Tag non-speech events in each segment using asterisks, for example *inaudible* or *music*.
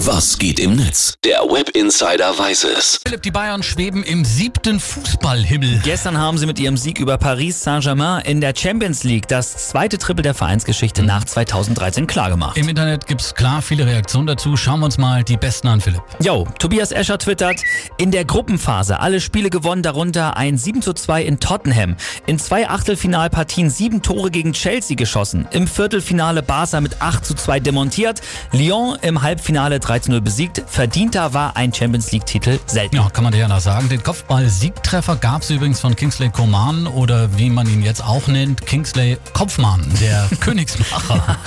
Was geht im Netz? Der Web Insider weiß es. Philipp, die Bayern schweben im siebten Fußballhimmel. Gestern haben sie mit ihrem Sieg über Paris Saint-Germain in der Champions League das zweite Triple der Vereinsgeschichte nach 2013 klargemacht. Im Internet gibt's klar viele Reaktionen dazu. Schauen wir uns mal die besten an, Philipp. Jo, Tobias Escher twittert, in der Gruppenphase alle Spiele gewonnen, darunter ein 7 zu 2 in Tottenham. In zwei Achtelfinalpartien sieben Tore gegen Chelsea geschossen. Im Viertelfinale Barca mit 8 zu 2 demontiert. Lyon im Halbfinale 3 zu 0 besiegt. Verdienter war ein Champions League-Titel selten. Ja, kann man dir ja noch sagen. Den Kopfball-Siegtreffer gab's übrigens von Kingsley Coman oder wie man ihn jetzt auch nennt, Kingsley Kopfmann, der *laughs* Königsmacher.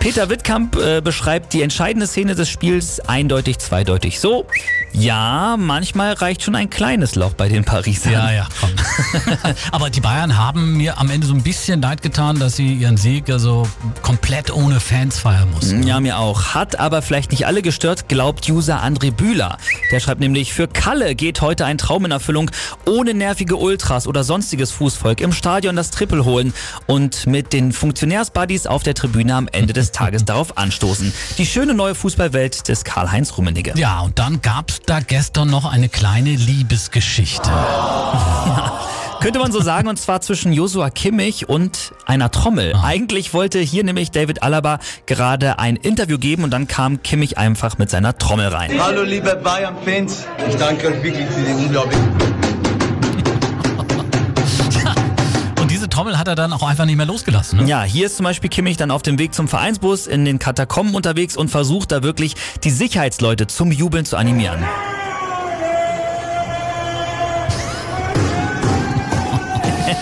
Peter Wittkamp äh, beschreibt die entscheidende Szene des Spiels eindeutig zweideutig so. Ja, manchmal reicht schon ein kleines Loch bei den Parisern. Ja, ja, komm. *laughs* Aber die Bayern haben mir am Ende so ein bisschen leid getan, dass sie ihren Sieg also komplett ohne Fans feiern mussten. Ja, mir auch. Hat aber vielleicht nicht alle gestört, glaubt User André Bühler. Der schreibt nämlich, für Kalle geht heute ein Traum in Erfüllung, ohne nervige Ultras oder sonstiges Fußvolk im Stadion das Triple holen und mit den Funktionärsbuddies auf der Tribüne am Ende des Tages *laughs* darauf anstoßen. Die schöne neue Fußballwelt des Karl-Heinz Rummenigge. Ja, und dann gab's da gestern noch eine kleine Liebesgeschichte. *laughs* Könnte man so sagen, und zwar zwischen Joshua Kimmich und einer Trommel. Ah. Eigentlich wollte hier nämlich David Alaba gerade ein Interview geben und dann kam Kimmich einfach mit seiner Trommel rein. Hallo liebe Bayern-Fans, ich danke euch wirklich für den unglaublichen Trommel hat er dann auch einfach nicht mehr losgelassen. Ne? Ja, hier ist zum Beispiel Kimmich dann auf dem Weg zum Vereinsbus in den Katakomben unterwegs und versucht da wirklich die Sicherheitsleute zum Jubeln zu animieren.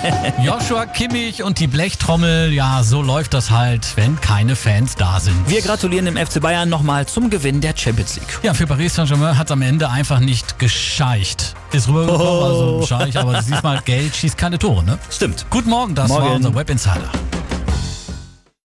*laughs* Joshua Kimmich und die Blechtrommel, ja, so läuft das halt, wenn keine Fans da sind. Wir gratulieren dem FC Bayern nochmal zum Gewinn der Champions League. Ja, für Paris Saint-Germain hat am Ende einfach nicht gescheicht. Ist rübergekommen, also ein Scheich, aber diesmal Geld schießt keine Tore, ne? Stimmt. Guten Morgen, das war Morgen. unser Web Insider.